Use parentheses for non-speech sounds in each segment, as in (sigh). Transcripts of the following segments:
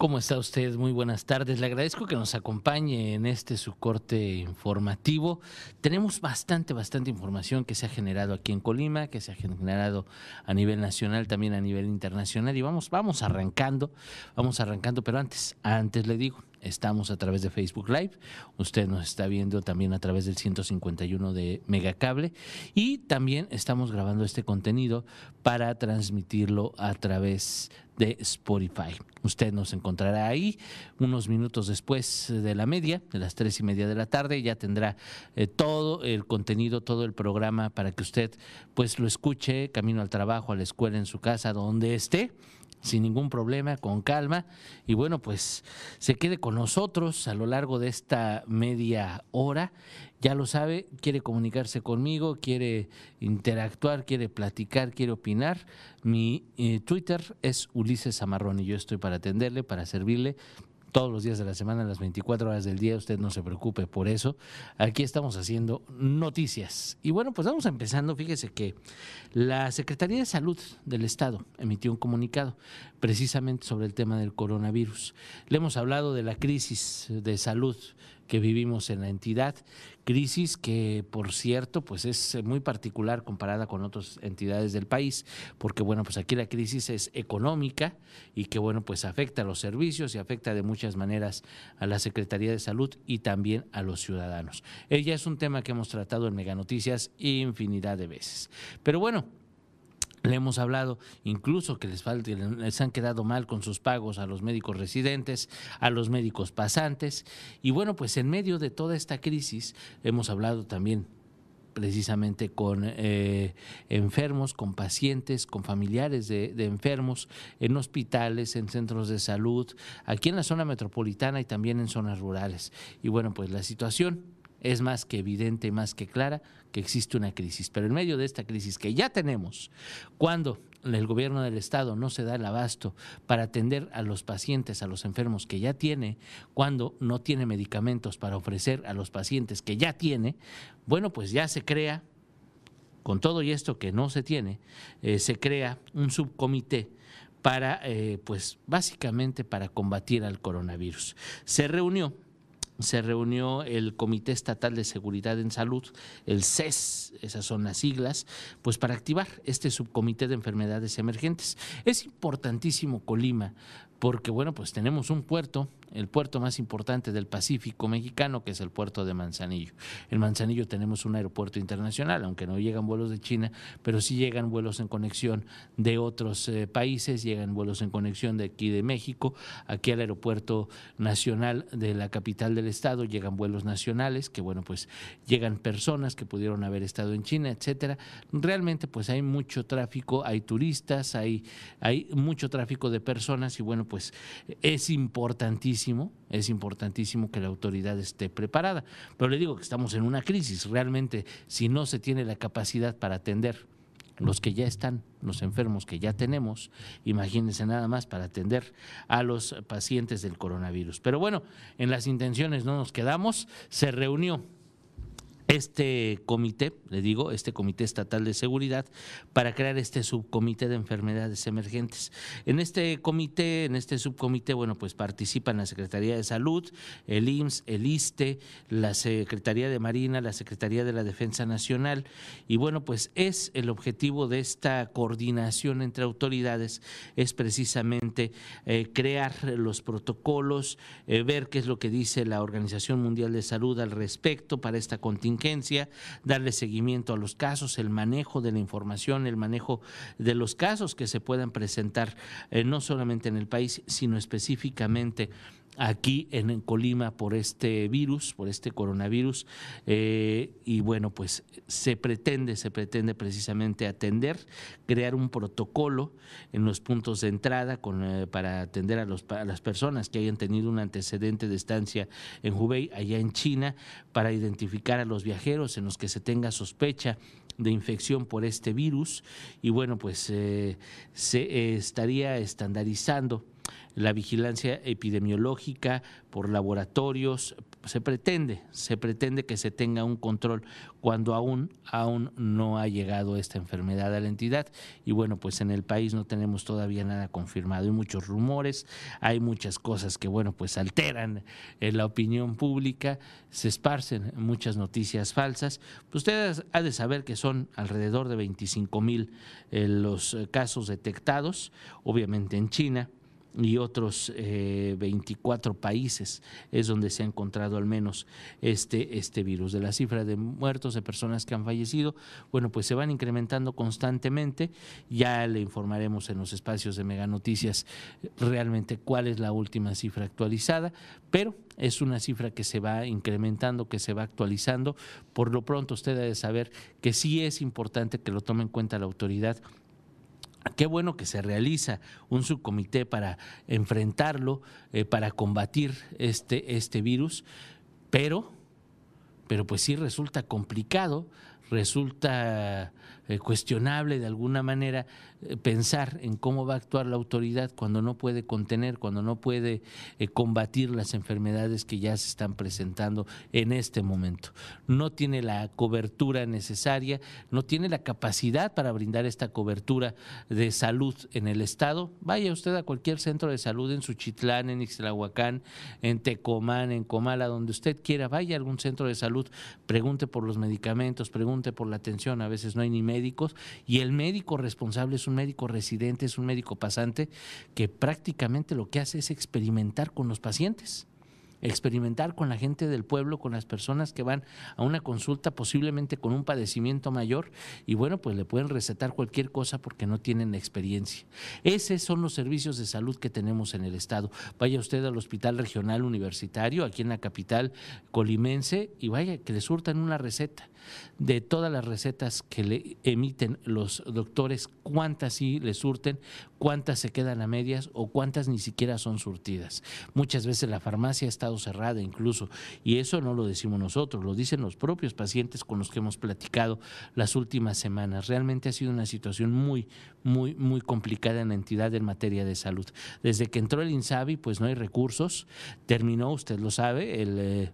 ¿Cómo está usted? Muy buenas tardes. Le agradezco que nos acompañe en este su corte informativo. Tenemos bastante, bastante información que se ha generado aquí en Colima, que se ha generado a nivel nacional, también a nivel internacional. Y vamos, vamos arrancando, vamos arrancando, pero antes, antes le digo, Estamos a través de Facebook Live. Usted nos está viendo también a través del 151 de Megacable. Y también estamos grabando este contenido para transmitirlo a través de Spotify. Usted nos encontrará ahí unos minutos después de la media, de las tres y media de la tarde. Ya tendrá eh, todo el contenido, todo el programa para que usted pues lo escuche camino al trabajo, a la escuela, en su casa, donde esté sin ningún problema, con calma. Y bueno, pues se quede con nosotros a lo largo de esta media hora. Ya lo sabe, quiere comunicarse conmigo, quiere interactuar, quiere platicar, quiere opinar. Mi eh, Twitter es Ulises Amarrón y yo estoy para atenderle, para servirle todos los días de la semana, las 24 horas del día, usted no se preocupe por eso. Aquí estamos haciendo noticias. Y bueno, pues vamos empezando. Fíjese que la Secretaría de Salud del Estado emitió un comunicado precisamente sobre el tema del coronavirus. Le hemos hablado de la crisis de salud que vivimos en la entidad, crisis que por cierto pues es muy particular comparada con otras entidades del país, porque bueno, pues aquí la crisis es económica y que bueno, pues afecta a los servicios y afecta de muchas maneras a la Secretaría de Salud y también a los ciudadanos. Ella es un tema que hemos tratado en Mega Noticias infinidad de veces. Pero bueno, le hemos hablado incluso que les, les han quedado mal con sus pagos a los médicos residentes, a los médicos pasantes. Y bueno, pues en medio de toda esta crisis hemos hablado también precisamente con eh, enfermos, con pacientes, con familiares de, enfermos en hospitales, en centros de salud, aquí en la zona metropolitana y también en zonas rurales. Y bueno, pues la situación es más que evidente, más que clara que existe una crisis. Pero en medio de esta crisis que ya tenemos, cuando el gobierno del estado no se da el abasto para atender a los pacientes, a los enfermos que ya tiene, cuando no tiene medicamentos para ofrecer a los pacientes que ya tiene, bueno, pues ya se crea, con todo y esto que no se tiene, eh, se crea un subcomité para, eh, pues básicamente para combatir al coronavirus. Se reunió se reunió el Comité Estatal de Seguridad en Salud, el CES, esas son las siglas, pues para activar este subcomité de enfermedades emergentes. Es importantísimo Colima porque bueno, pues tenemos un puerto, el puerto más importante del Pacífico mexicano, que es el puerto de Manzanillo. En Manzanillo tenemos un aeropuerto internacional, aunque no llegan vuelos de China, pero sí llegan vuelos en conexión de otros eh, países, llegan vuelos en conexión de aquí de México, aquí al aeropuerto nacional de la capital del estado, llegan vuelos nacionales, que bueno, pues llegan personas que pudieron haber estado en China, etcétera. Realmente pues hay mucho tráfico, hay turistas, hay, hay mucho tráfico de personas y bueno, pues es importantísimo, es importantísimo que la autoridad esté preparada. Pero le digo que estamos en una crisis. Realmente, si no se tiene la capacidad para atender los que ya están, los enfermos que ya tenemos, imagínense nada más para atender a los pacientes del coronavirus. Pero bueno, en las intenciones no nos quedamos, se reunió este comité, le digo, este comité estatal de seguridad, para crear este subcomité de enfermedades emergentes. En este comité, en este subcomité, bueno, pues participan la Secretaría de Salud, el IMSS, el ISTE, la Secretaría de Marina, la Secretaría de la Defensa Nacional, y bueno, pues es el objetivo de esta coordinación entre autoridades, es precisamente eh, crear los protocolos, eh, ver qué es lo que dice la Organización Mundial de Salud al respecto para esta contingencia darle seguimiento a los casos, el manejo de la información, el manejo de los casos que se puedan presentar eh, no solamente en el país, sino específicamente aquí en, Colima por este virus, por este coronavirus. Eh, y bueno, pues se pretende, se pretende precisamente atender, crear un protocolo en los puntos de entrada con, eh, para atender a, las personas que hayan tenido un antecedente de estancia en Hubei, allá en China, para identificar a los viajeros en los que se tenga sospecha de infección por este virus y bueno pues eh, se estaría estandarizando la vigilancia epidemiológica por laboratorios, se pretende, se pretende que se tenga un control cuando aún, aún no ha llegado esta enfermedad a la entidad. Y bueno, pues en el país no tenemos todavía nada confirmado. Hay muchos rumores, hay muchas cosas que, bueno, pues alteran en la opinión pública, se esparcen muchas noticias falsas. Pues ustedes ha de saber que son alrededor de 25 mil eh, los eh, casos detectados, obviamente en China y otros 24 eh, países es donde se ha encontrado al menos este, este virus. De la cifra de muertos, de personas que han fallecido, bueno, pues se van incrementando constantemente. Ya le informaremos en los espacios de Mega Noticias realmente cuál es la última cifra actualizada, pero es una cifra que se va incrementando, que se va actualizando. Por lo pronto usted debe saber que sí es importante que lo tome en cuenta la autoridad Qué bueno que se realiza un subcomité para enfrentarlo, eh, para combatir este, este virus, pero, pero pues sí resulta complicado, resulta eh, cuestionable de alguna manera eh, pensar en cómo va a actuar la autoridad cuando no puede contener, cuando no puede eh, combatir las enfermedades que ya se están presentando en este momento. No tiene la cobertura necesaria, no tiene la capacidad para brindar esta cobertura de salud en el Estado. Vaya usted a cualquier centro de salud en Suchitlán, en Ixtlahuacán, en Tecomán, en Comala, donde usted quiera, vaya a algún centro de salud, pregunte por los medicamentos, pregunte por la atención, a veces no hay ni médicos, y el médico responsable es un médico residente, es un médico pasante que prácticamente lo que hace es experimentar con los pacientes experimentar con la gente del pueblo, con las personas que van a una consulta posiblemente con un padecimiento mayor y bueno, pues le pueden recetar cualquier cosa porque no tienen experiencia. Esos son los servicios de salud que tenemos en el estado. Vaya usted al Hospital Regional Universitario, aquí en la capital colimense, y vaya que le surtan una receta de todas las recetas que le emiten los doctores, cuántas sí le surten, cuántas se quedan a medias o cuántas ni siquiera son surtidas. Muchas veces la farmacia ha cerrada incluso y eso no lo decimos nosotros, lo dicen los propios pacientes con los que hemos platicado las últimas semanas. Realmente ha sido una situación muy, muy, muy complicada en la entidad en materia de salud. Desde que entró el INSABI, pues no hay recursos, terminó, usted lo sabe, el... Eh,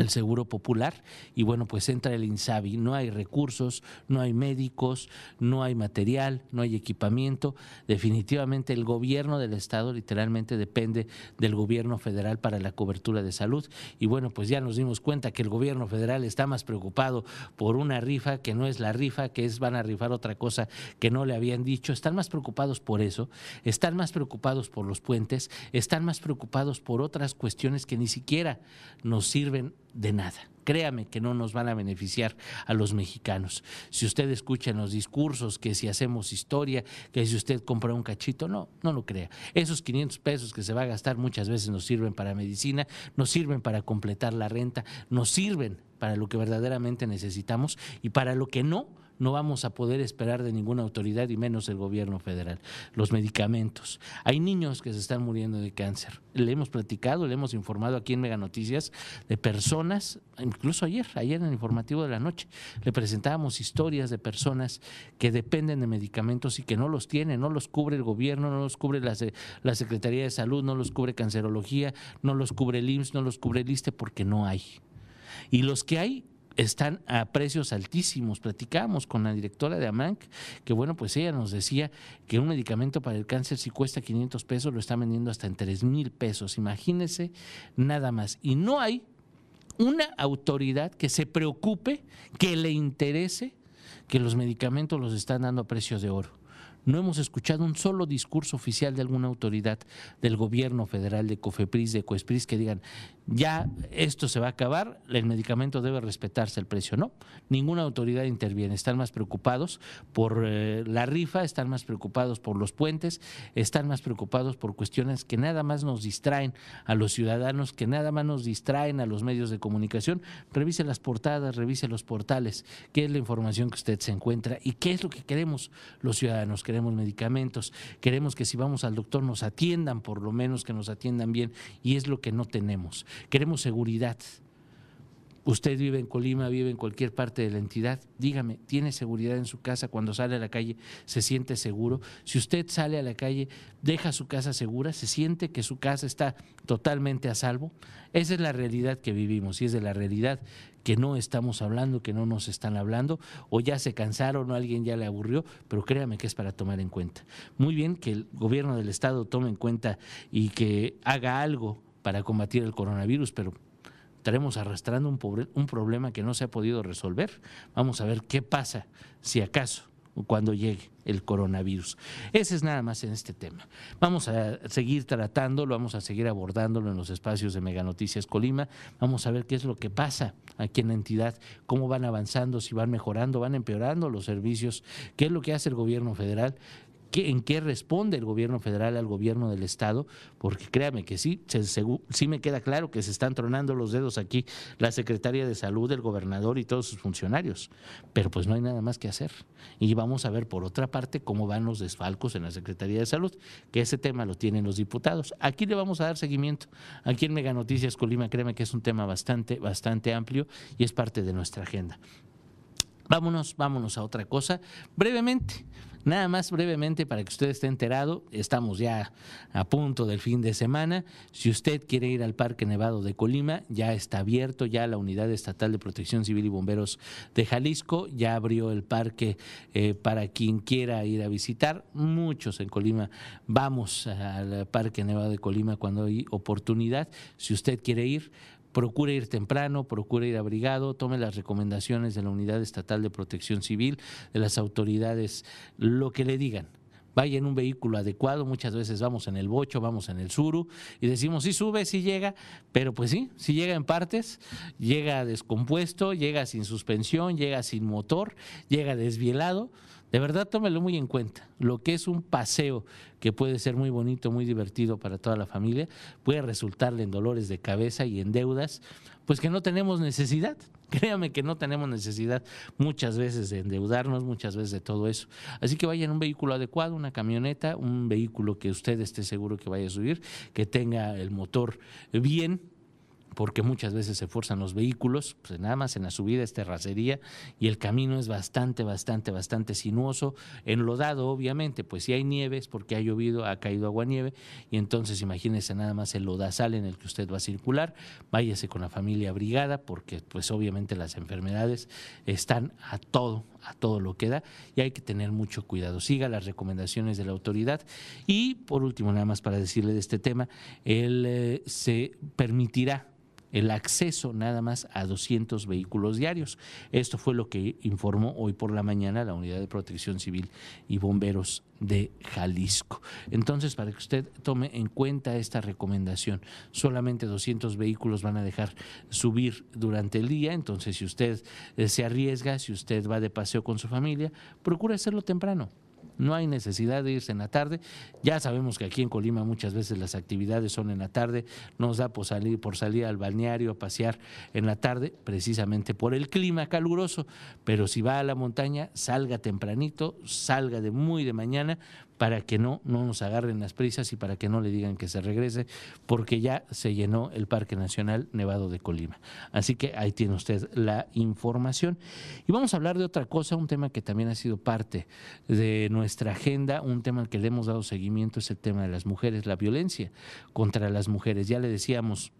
el Seguro Popular y bueno, pues entra el INSABI. No hay recursos, no hay médicos, no hay material, no hay equipamiento. Definitivamente el gobierno del Estado literalmente depende del gobierno federal para la cobertura de salud. Y bueno, pues ya nos dimos cuenta que el gobierno federal está más preocupado por una rifa que no es la rifa, que es van a rifar otra cosa que no le habían dicho. Están más preocupados por eso, están más preocupados por los puentes, están más preocupados por otras cuestiones que ni siquiera nos sirven de nada. Créame que no nos van a beneficiar a los mexicanos. Si usted escucha en los discursos que si hacemos historia, que si usted compra un cachito, no, no lo crea. Esos 500 pesos que se va a gastar muchas veces nos sirven para medicina, nos sirven para completar la renta, nos sirven para lo que verdaderamente necesitamos y para lo que no, no vamos a poder esperar de ninguna autoridad y menos el gobierno federal. Los medicamentos. Hay niños que se están muriendo de cáncer. Le hemos platicado, le hemos informado aquí en Mega Noticias de personas, incluso ayer, ayer en el informativo de la noche, le presentábamos historias de personas que dependen de medicamentos y que no los tienen, no los cubre el gobierno, no los cubre la, la Secretaría de Salud, no los cubre Cancerología, no los cubre el IMSS, no los cubre el ISTE porque no hay. Y los que hay están a precios altísimos. Platicamos con la directora de AMANC, que bueno, pues ella nos decía que un medicamento para el cáncer si cuesta 500 pesos, lo está vendiendo hasta en 3 mil pesos. Imagínense nada más. Y no hay una autoridad que se preocupe, que le interese que los medicamentos los están dando a precios de oro no hemos escuchado un solo discurso oficial de alguna autoridad del gobierno federal, de COFEPRIS, de COESPRIS, que digan, ya esto se va a acabar, el medicamento debe respetarse el precio. No, ninguna autoridad interviene. Están más preocupados por eh, la rifa, están más preocupados por los puentes, están más preocupados por cuestiones que nada más nos distraen a los ciudadanos, que nada más nos distraen a los medios de comunicación. Revise las portadas, revise los portales, qué es la información que usted se encuentra y qué es lo que queremos los ciudadanos. Queremos medicamentos, queremos que si vamos al doctor nos atiendan, por lo menos que nos atiendan bien, y es lo que no tenemos. Queremos seguridad. Usted vive en Colima, vive en cualquier parte de la entidad. Dígame, ¿tiene seguridad en su casa cuando sale a la calle? ¿Se siente seguro? Si usted sale a la calle, deja su casa segura, ¿se siente que su casa está totalmente a salvo? Esa es la realidad que vivimos y es de la realidad que no estamos hablando, que no nos están hablando, o ya se cansaron o alguien ya le aburrió, pero créame que es para tomar en cuenta. Muy bien que el gobierno del Estado tome en cuenta y que haga algo para combatir el coronavirus, pero estaremos arrastrando un, un problema que no se ha podido resolver. Vamos a ver qué pasa si acaso cuando llegue el coronavirus. Ese es nada más en este tema. Vamos a seguir tratándolo, vamos a seguir abordándolo en los espacios de Mega Noticias Colima. Vamos a ver qué es lo que pasa aquí en la entidad, cómo van avanzando, si van mejorando, van empeorando los servicios, qué es lo que hace el gobierno federal en qué responde el gobierno federal al gobierno del estado, porque créame que sí, sí me queda claro que se están tronando los dedos aquí la Secretaría de Salud, el gobernador y todos sus funcionarios, pero pues no hay nada más que hacer. Y vamos a ver por otra parte cómo van los desfalcos en la Secretaría de Salud, que ese tema lo tienen los diputados. Aquí le vamos a dar seguimiento. Aquí en Mega Noticias Colima, créeme que es un tema bastante, bastante amplio y es parte de nuestra agenda. Vámonos, vámonos a otra cosa. Brevemente, Nada más brevemente para que usted esté enterado, estamos ya a punto del fin de semana. Si usted quiere ir al Parque Nevado de Colima, ya está abierto, ya la Unidad Estatal de Protección Civil y Bomberos de Jalisco ya abrió el parque eh, para quien quiera ir a visitar. Muchos en Colima vamos al Parque Nevado de Colima cuando hay oportunidad. Si usted quiere ir, procure ir temprano, procure ir abrigado, tome las recomendaciones de la Unidad Estatal de Protección Civil, de las autoridades, lo que le digan. Vaya en un vehículo adecuado, muchas veces vamos en el bocho, vamos en el suru y decimos, sí sube, sí llega, pero pues sí, sí llega en partes, llega descompuesto, llega sin suspensión, llega sin motor, llega desvielado de verdad, tómelo muy en cuenta. Lo que es un paseo que puede ser muy bonito, muy divertido para toda la familia, puede resultarle en dolores de cabeza y en deudas, pues que no tenemos necesidad. (laughs) Créame que no tenemos necesidad muchas veces de endeudarnos, muchas veces de todo eso. Así que vaya en un vehículo adecuado, una camioneta, un vehículo que usted esté seguro que vaya a subir, que tenga el motor bien, porque muchas veces se forzan los vehículos, pues nada más en la subida es terracería y el camino es bastante, bastante, bastante sinuoso, enlodado obviamente, pues si hay nieves porque ha llovido, ha caído agua nieve y entonces imagínese nada más el lodazal en el que usted va a circular, váyase con la familia abrigada porque pues obviamente las enfermedades están a todo, a todo lo que da y hay que tener mucho cuidado. Siga las recomendaciones de la autoridad y por último nada más para decirle de este tema, él eh, se permitirá el acceso nada más a 200 vehículos diarios. Esto fue lo que informó hoy por la mañana la Unidad de Protección Civil y Bomberos de Jalisco. Entonces, para que usted tome en cuenta esta recomendación, solamente 200 vehículos van a dejar subir durante el día, entonces si usted eh, se arriesga, si usted va de paseo con su familia, procure hacerlo temprano no hay necesidad de irse en la tarde. Ya sabemos que aquí en Colima muchas veces las actividades son en la tarde, nos da por salir, por salir al balneario a pasear en la tarde, precisamente por el clima caluroso, pero si va a la montaña, salga tempranito, salga de muy de mañana, para que no, no nos agarren las prisas y para que no le digan que se regrese, porque ya se llenó el Parque Nacional Nevado de Colima. Así que ahí tiene usted la información. Y vamos a hablar de otra cosa, un tema que también ha sido parte de nuestra agenda, un tema al que le hemos dado seguimiento, es el tema de las mujeres, la violencia contra las mujeres. Ya le decíamos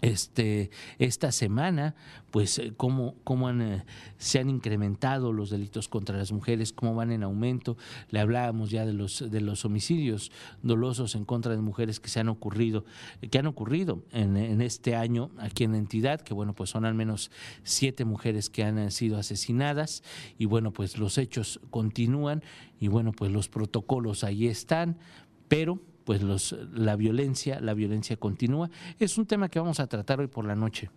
este, esta semana, pues eh, cómo, cómo han, eh, se han incrementado los delitos contra las mujeres, cómo van en aumento. Le hablábamos ya de los, de los homicidios dolosos en contra de mujeres que se han ocurrido, que han ocurrido en, en este año aquí en la entidad, que bueno, pues son al menos siete mujeres que han sido asesinadas y bueno, pues los hechos continúan y bueno, pues los protocolos ahí están, pero pues los, la violencia, la violencia continúa. Es un tema que vamos a tratar hoy por la noche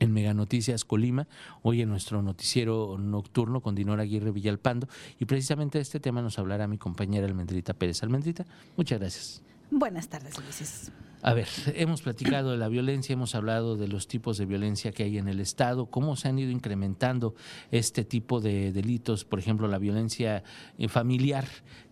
en Mega Noticias Colima, hoy en nuestro noticiero nocturno con Dinora Aguirre Villalpando. Y precisamente de este tema nos hablará mi compañera Almendrita Pérez. Almendrita, muchas gracias. Buenas tardes, Ulises. A ver, hemos platicado de la violencia, hemos hablado de los tipos de violencia que hay en el Estado, cómo se han ido incrementando este tipo de delitos, por ejemplo, la violencia eh, familiar,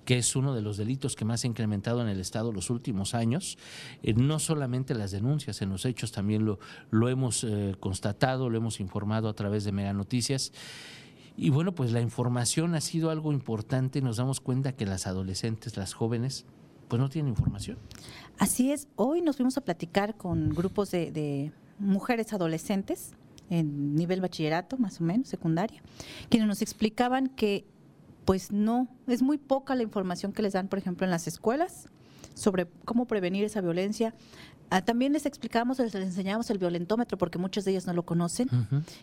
que es uno de los delitos que más ha incrementado en el Estado los últimos años. Eh, no solamente las denuncias, en los hechos también lo, lo hemos eh, constatado, lo hemos informado a través de Mega Noticias. Y bueno, pues la información ha sido algo importante, nos damos cuenta que las adolescentes, las jóvenes, pues no tienen información. Así es, hoy nos fuimos a platicar con grupos de, mujeres adolescentes en nivel bachillerato, más o menos, secundaria, quienes nos explicaban que pues no, es muy poca la información que les dan, por ejemplo, en las escuelas sobre cómo prevenir esa violencia. Ah, también les explicábamos, les enseñábamos el violentómetro, porque muchos de ellos no lo conocen,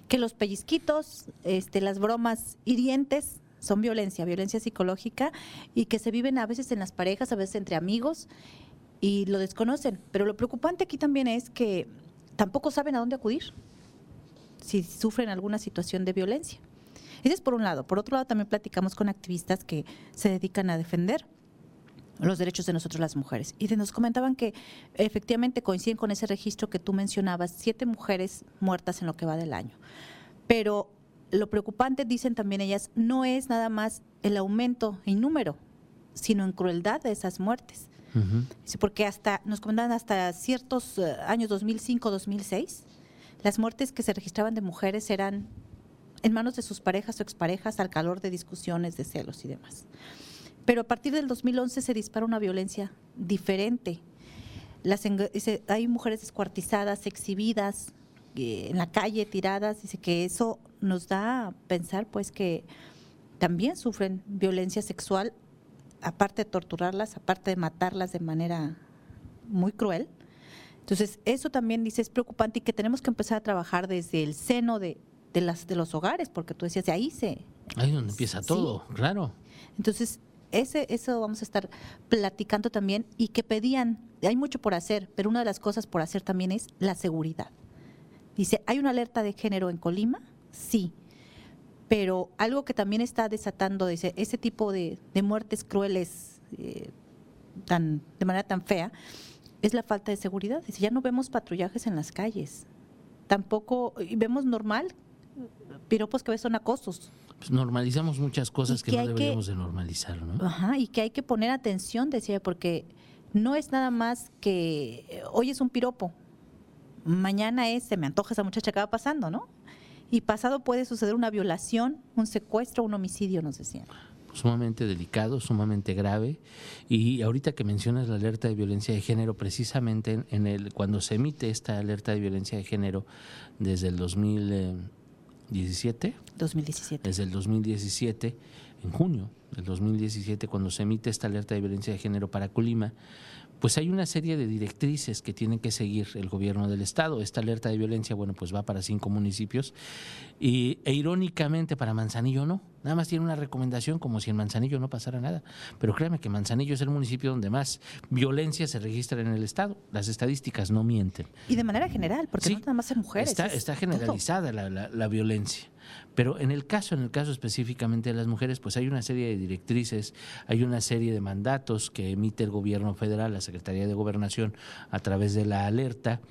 que los pellizquitos, este, las bromas hirientes son violencia, violencia psicológica, y que se viven a veces en las parejas, a veces entre amigos, y lo desconocen. Pero lo preocupante aquí también es que tampoco saben a dónde acudir si sufren alguna situación de violencia. Ese es por un lado. Por otro lado, también platicamos con activistas que se dedican a defender los derechos de nosotros las mujeres. Y nos comentaban que efectivamente coinciden con ese registro que tú mencionabas, siete mujeres muertas en lo que va del año. Pero lo preocupante, dicen también ellas, no es nada más el aumento en número, sino en crueldad de esas muertes. Porque hasta, nos comentaban hasta ciertos eh, años 2005, 2006, las muertes que se registraban de mujeres eran en manos de sus parejas o exparejas al calor de discusiones, de celos y demás. Pero a partir del 2011 se dispara una violencia diferente. Las, hay mujeres descuartizadas, exhibidas eh, en la calle, tiradas. Dice que eso nos da a pensar pues que también sufren violencia sexual aparte de torturarlas, aparte de matarlas de manera muy cruel. Entonces, eso también dice es preocupante y que tenemos que empezar a trabajar desde el seno de, las, de los hogares, porque tú decías, de ahí se... Ahí donde empieza todo, claro. Entonces, ese, eso vamos a estar platicando también y que pedían, hay mucho por hacer, pero una de las cosas por hacer también es la seguridad. Dice, ¿hay una alerta de género en Colima? Sí pero algo que también está desatando ese, ese tipo de, muertes crueles eh, tan, de manera tan fea es la falta de seguridad. ya no vemos patrullajes en las calles, tampoco, y vemos normal piropos que a veces son acosos. Pues normalizamos muchas cosas que, no deberíamos de normalizar, ¿no? Ajá, y que hay que poner atención, decía, porque no es nada más que hoy es un piropo, mañana es, se me antoja esa muchacha que va pasando, ¿no? y pasado puede suceder una violación, un secuestro, un homicidio, nos decían sumamente delicado, sumamente grave. Y ahorita que mencionas la alerta de violencia de género, precisamente en, el cuando se emite esta alerta de violencia de género desde el 2017, 2017. desde el 2017, en junio del 2017, cuando se emite esta alerta de violencia de género para Colima, pues hay una serie de directrices que tiene que seguir el gobierno del estado. Esta alerta de violencia, bueno, pues va para cinco municipios y, e irónicamente para Manzanillo no. Nada más tiene una recomendación como si en Manzanillo no pasara nada. Pero créame que Manzanillo es el municipio donde más violencia se registra en el estado. Las estadísticas no mienten. Y de manera general, porque no nada más en mujeres. Está, está generalizada la, la violencia. Pero en el caso, en el caso específicamente de las mujeres, pues hay una serie de directrices, hay una serie de mandatos que emite el gobierno federal, la Secretaría de Gobernación, a través de la alerta,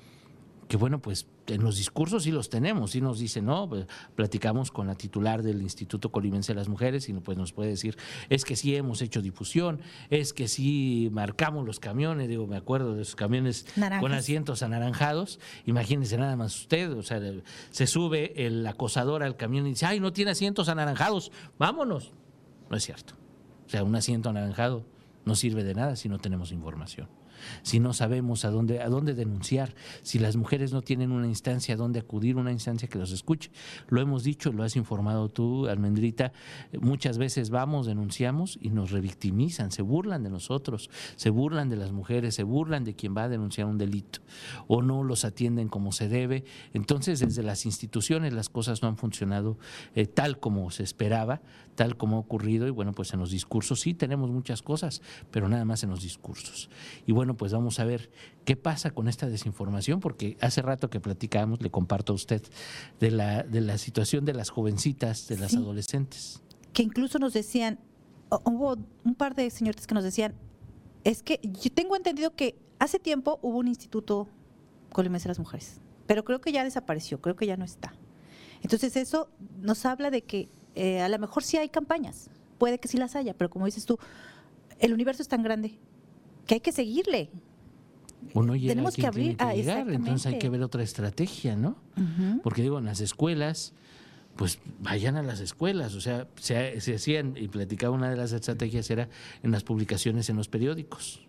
que bueno, pues en los discursos sí los tenemos, sí nos dicen, no, pues, platicamos con la titular del Instituto Colimense de las Mujeres y pues nos puede decir, es que sí hemos hecho difusión, es que sí marcamos los camiones, digo, me acuerdo de esos camiones con asientos anaranjados, imagínense nada más usted, o sea, se sube el acosador al camión y dice, ay, no tiene asientos anaranjados, vámonos. No es cierto. O sea, un asiento anaranjado no sirve de nada si no tenemos información si no sabemos a dónde, a dónde denunciar, si las mujeres no tienen una instancia a dónde acudir, una instancia que los escuche. Lo hemos dicho, lo has informado tú, Almendrita, muchas veces vamos, denunciamos y nos revictimizan, se burlan de nosotros, se burlan de las mujeres, se burlan de quien va a denunciar un delito o no los atienden como se debe. Entonces, desde las instituciones las cosas no han funcionado eh, tal como se esperaba, tal como ha ocurrido y bueno, pues en los discursos sí tenemos muchas cosas, pero nada más en los discursos. Y bueno, pues vamos a ver qué pasa con esta desinformación, porque hace rato que platicábamos, le comparto a usted, de la, de la situación de las jovencitas, de las adolescentes. Que incluso nos decían, hubo un par de señores que nos decían, es que yo tengo entendido que hace tiempo hubo un instituto colimense de las mujeres, pero creo que ya desapareció, creo que ya no está. Entonces eso nos habla de que eh, a lo mejor sí hay campañas, puede que sí las haya, pero como dices tú, el universo es tan grande que hay que seguirle. Uno Tenemos que abrir, ah, entonces hay que ver otra estrategia, ¿no? Porque digo, en las escuelas, pues vayan a las escuelas, o sea, se, hacían, y platicaba una de las estrategias era en las publicaciones en los periódicos,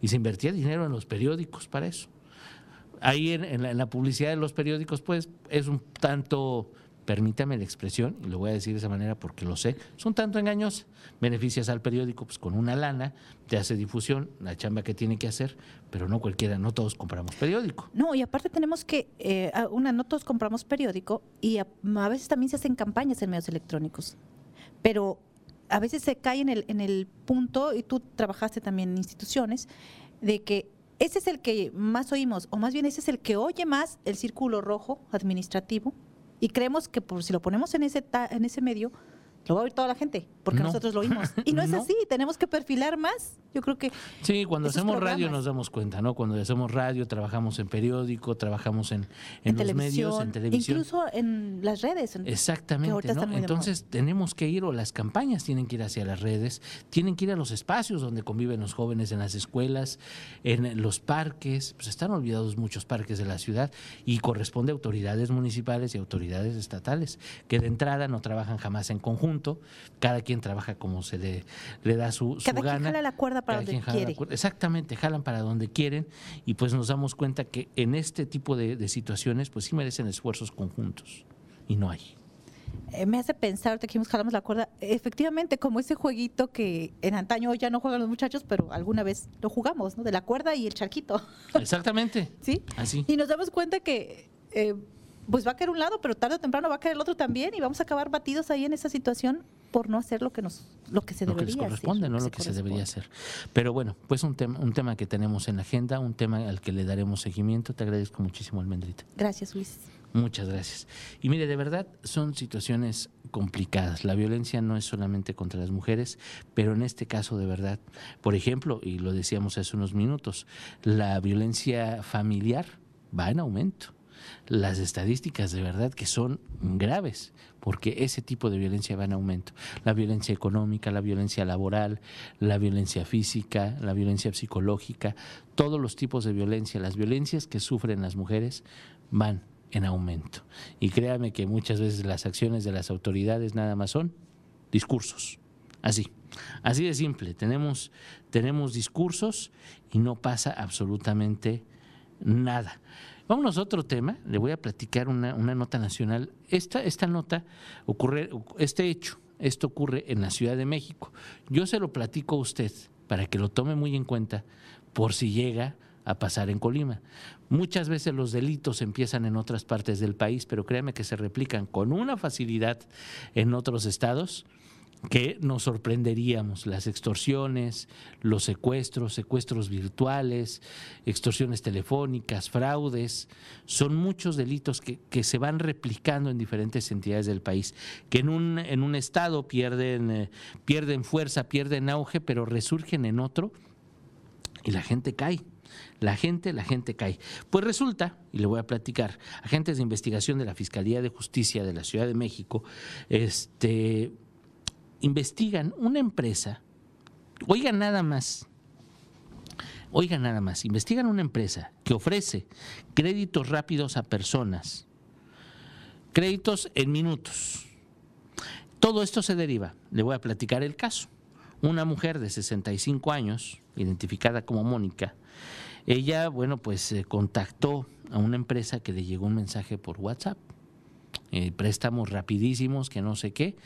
y se invertía dinero en los periódicos para eso. Ahí en la publicidad de los periódicos, pues es un tanto permítame la expresión, y lo voy a decir de esa manera porque lo sé, son tanto engaños, beneficias al periódico pues con una lana, te hace difusión, la chamba que tiene que hacer, pero no cualquiera, no todos compramos periódico. No, y aparte tenemos que, eh, una, no todos compramos periódico y a, veces también se hacen campañas en medios electrónicos, pero a veces se cae en el, en el punto, y tú trabajaste también en instituciones, de que ese es el que más oímos, o más bien ese es el que oye más el círculo rojo administrativo, y creemos que por si lo ponemos en ese, en ese medio, lo va a oír toda la gente, porque nosotros lo oímos. (laughs) Y no, es así, tenemos que perfilar más. Yo creo que. Sí, cuando hacemos radio nos damos cuenta, ¿no? Cuando hacemos radio, trabajamos en periódico, trabajamos en, en, los medios, en televisión. Incluso en las redes. Exactamente, ¿no? Entonces tenemos que ir, o las campañas tienen que ir hacia las redes, tienen que ir a los espacios donde conviven los jóvenes, en las escuelas, en los parques. Pues están olvidados muchos parques de la ciudad y corresponde a autoridades municipales y autoridades estatales, que de entrada no trabajan jamás en conjunto cada quien trabaja como se le, le da su, su cada gana. Quien jala la cuerda para donde quiere. Exactamente, jalan para donde quieren y pues nos damos cuenta que en este tipo de, situaciones pues sí merecen esfuerzos conjuntos y no hay. Eh, me hace pensar, te dijimos jalamos la cuerda, efectivamente como ese jueguito que en antaño ya no juegan los muchachos, pero alguna vez lo jugamos, ¿no? De la cuerda y el charquito. Exactamente. (laughs) ¿Sí? Así. Y nos damos cuenta que eh, pues va a caer un lado, pero tarde o temprano va a caer el otro también y vamos a acabar batidos ahí en esa situación por no hacer lo que nos lo que se lo debería que corresponde, no lo que se debería hacer. Pero bueno, pues un tema un tema que tenemos en la agenda, un tema al que le daremos seguimiento. Te agradezco muchísimo, Almendrita. Gracias, Luis. Muchas gracias. Y mire, de verdad son situaciones complicadas. La violencia no es solamente contra las mujeres, pero en este caso de verdad, por ejemplo, y lo decíamos hace unos minutos, la violencia familiar va en aumento las estadísticas de verdad que son graves, porque ese tipo de violencia va en aumento. La violencia económica, la violencia laboral, la violencia física, la violencia psicológica, todos los tipos de violencia, las violencias que sufren las mujeres van en aumento. Y créame que muchas veces las acciones de las autoridades nada más son discursos. Así, así de simple. Tenemos, tenemos discursos y no pasa absolutamente nada. Vámonos a otro tema, le voy a platicar una, nota nacional. Esta, esta nota ocurre, este hecho, esto ocurre en la Ciudad de México. Yo se lo platico a usted para que lo tome muy en cuenta por si llega a pasar en Colima. Muchas veces los delitos empiezan en otras partes del país, pero créame que se replican con una facilidad en otros estados que nos sorprenderíamos, las extorsiones, los secuestros, secuestros virtuales, extorsiones telefónicas, fraudes, son muchos delitos que, se van replicando en diferentes entidades del país, que en un, en un estado pierden, eh, pierden fuerza, pierden auge, pero resurgen en otro y la gente cae. La gente, la gente cae. Pues resulta, y le voy a platicar, agentes de investigación de la Fiscalía de Justicia de la Ciudad de México, este investigan una empresa, oigan nada más, oigan nada más, investigan una empresa que ofrece créditos rápidos a personas, créditos en minutos. Todo esto se deriva, le voy a platicar el caso. Una mujer de 65 años, identificada como Mónica, ella, bueno, pues eh, contactó a una empresa que le llegó un mensaje por WhatsApp, eh, préstamos rapidísimos, que no sé qué,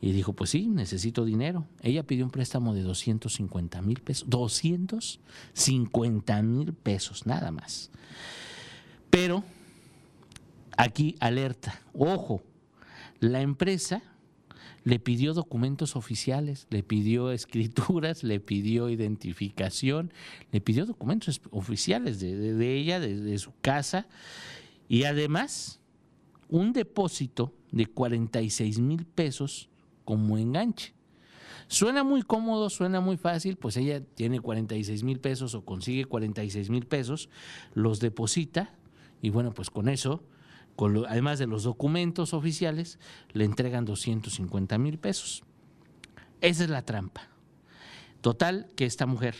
y dijo, pues sí, necesito dinero. Ella pidió un préstamo de 250 mil pesos. 250 mil pesos, nada más. Pero aquí alerta, ojo, la empresa le pidió documentos oficiales, le pidió (laughs) escrituras, le pidió identificación, le pidió documentos oficiales de, ella, de, su casa, y además un depósito de 46 mil pesos como enganche. Suena muy cómodo, suena muy fácil, pues ella tiene 46 mil pesos o consigue 46 mil pesos, los deposita y bueno, pues con eso, con además de los documentos oficiales, le entregan 250 mil pesos. Esa es la trampa. Total, que esta mujer,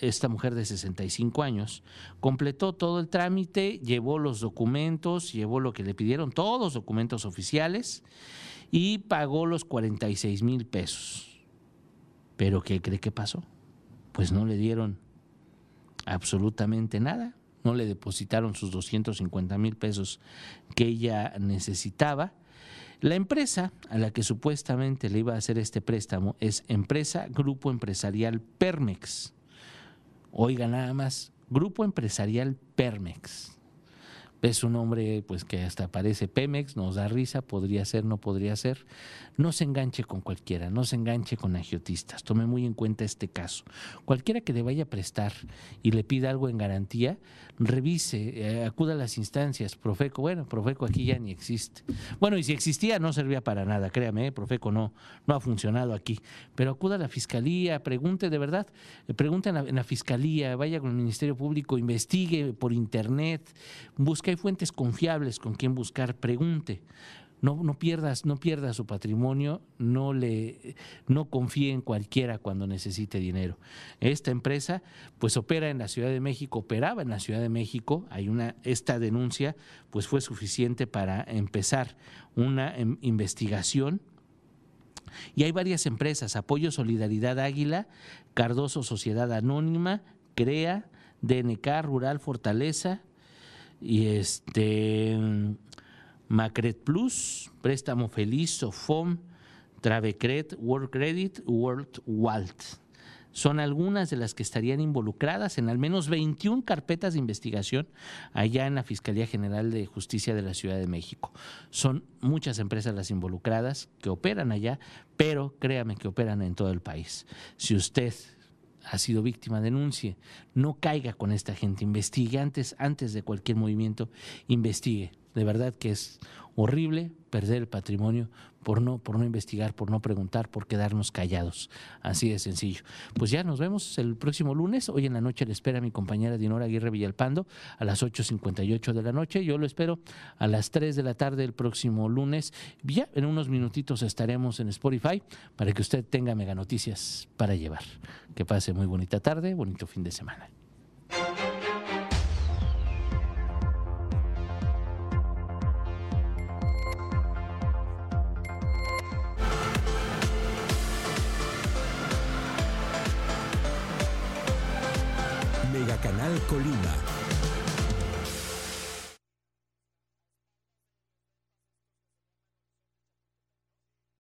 esta mujer de 65 años, completó todo el trámite, llevó los documentos, llevó lo que le pidieron, todos los documentos oficiales y pagó los 46 mil pesos. Pero ¿qué cree que pasó? Pues no le dieron absolutamente nada, no le depositaron sus 250 mil pesos que ella necesitaba. La empresa a la que supuestamente le iba a hacer este préstamo es Empresa Grupo Empresarial Permex. Oiga nada más, Grupo Empresarial Permex es un nombre pues que hasta parece Pemex, nos da risa, podría ser, no podría ser. No se enganche con cualquiera, no se enganche con agiotistas. Tome muy en cuenta este caso. Cualquiera que le vaya a prestar y le pida algo en garantía, revise, eh, acuda a las instancias. Profeco, bueno, Profeco aquí ya ni existe. Bueno, y si existía no servía para nada, créame, eh, Profeco no, no ha funcionado aquí. Pero acuda a la fiscalía, pregunte de verdad, eh, pregunte en la, en la fiscalía, vaya con el Ministerio Público, investigue por internet, busque hay fuentes confiables con quien buscar, pregunte. No, no, pierdas, no pierdas su patrimonio, no le, no confíe en cualquiera cuando necesite dinero. Esta empresa, pues opera en la Ciudad de México, operaba en la Ciudad de México. Hay una, esta denuncia, pues fue suficiente para empezar una em, investigación. Y hay varias empresas: Apoyo Solidaridad Águila, Cardoso Sociedad Anónima, CREA, DNK Rural Fortaleza, y este Macret Plus, Préstamo Feliz, Sofom, Travecret, World Credit, World Walt. Son algunas de las que estarían involucradas en al menos 21 carpetas de investigación allá en la Fiscalía General de Justicia de la Ciudad de México. Son muchas empresas las involucradas que operan allá, pero créame que operan en todo el país. Si usted ha sido víctima, denuncie, no caiga con esta gente, investigue antes, antes de cualquier movimiento, investigue. De verdad que es horrible perder el patrimonio por no, por no investigar, por no preguntar, por quedarnos callados. Así de sencillo. Pues ya nos vemos el próximo lunes. Hoy en la noche le espera mi compañera Dinora Aguirre Villalpando a las 8.58 de la noche. Yo lo espero a las 3 de la tarde el próximo lunes. Ya en unos minutitos estaremos en Spotify para que usted tenga mega noticias para llevar. Que pase muy bonita tarde, bonito fin de semana. Colima